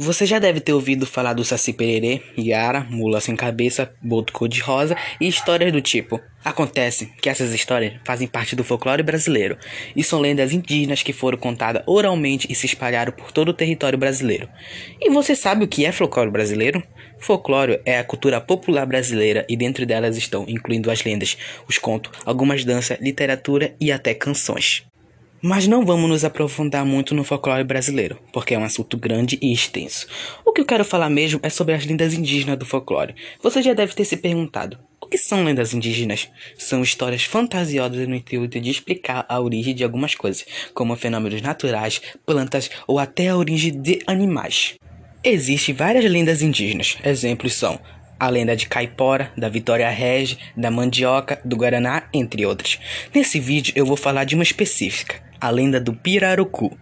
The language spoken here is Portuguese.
Você já deve ter ouvido falar do Saci Pererê, Yara, Mula Sem Cabeça, Boto Cor-de-Rosa e histórias do tipo. Acontece que essas histórias fazem parte do folclore brasileiro e são lendas indígenas que foram contadas oralmente e se espalharam por todo o território brasileiro. E você sabe o que é folclore brasileiro? Folclore é a cultura popular brasileira e dentro delas estão incluindo as lendas, os contos, algumas danças, literatura e até canções. Mas não vamos nos aprofundar muito no folclore brasileiro, porque é um assunto grande e extenso. O que eu quero falar mesmo é sobre as lendas indígenas do folclore. Você já deve ter se perguntado: o que são lendas indígenas? São histórias fantasiosas no intuito de explicar a origem de algumas coisas, como fenômenos naturais, plantas ou até a origem de animais. Existem várias lendas indígenas. Exemplos são a lenda de Caipora, da Vitória Regi, da Mandioca, do Guaraná, entre outras. Nesse vídeo eu vou falar de uma específica, a lenda do Pirarucu.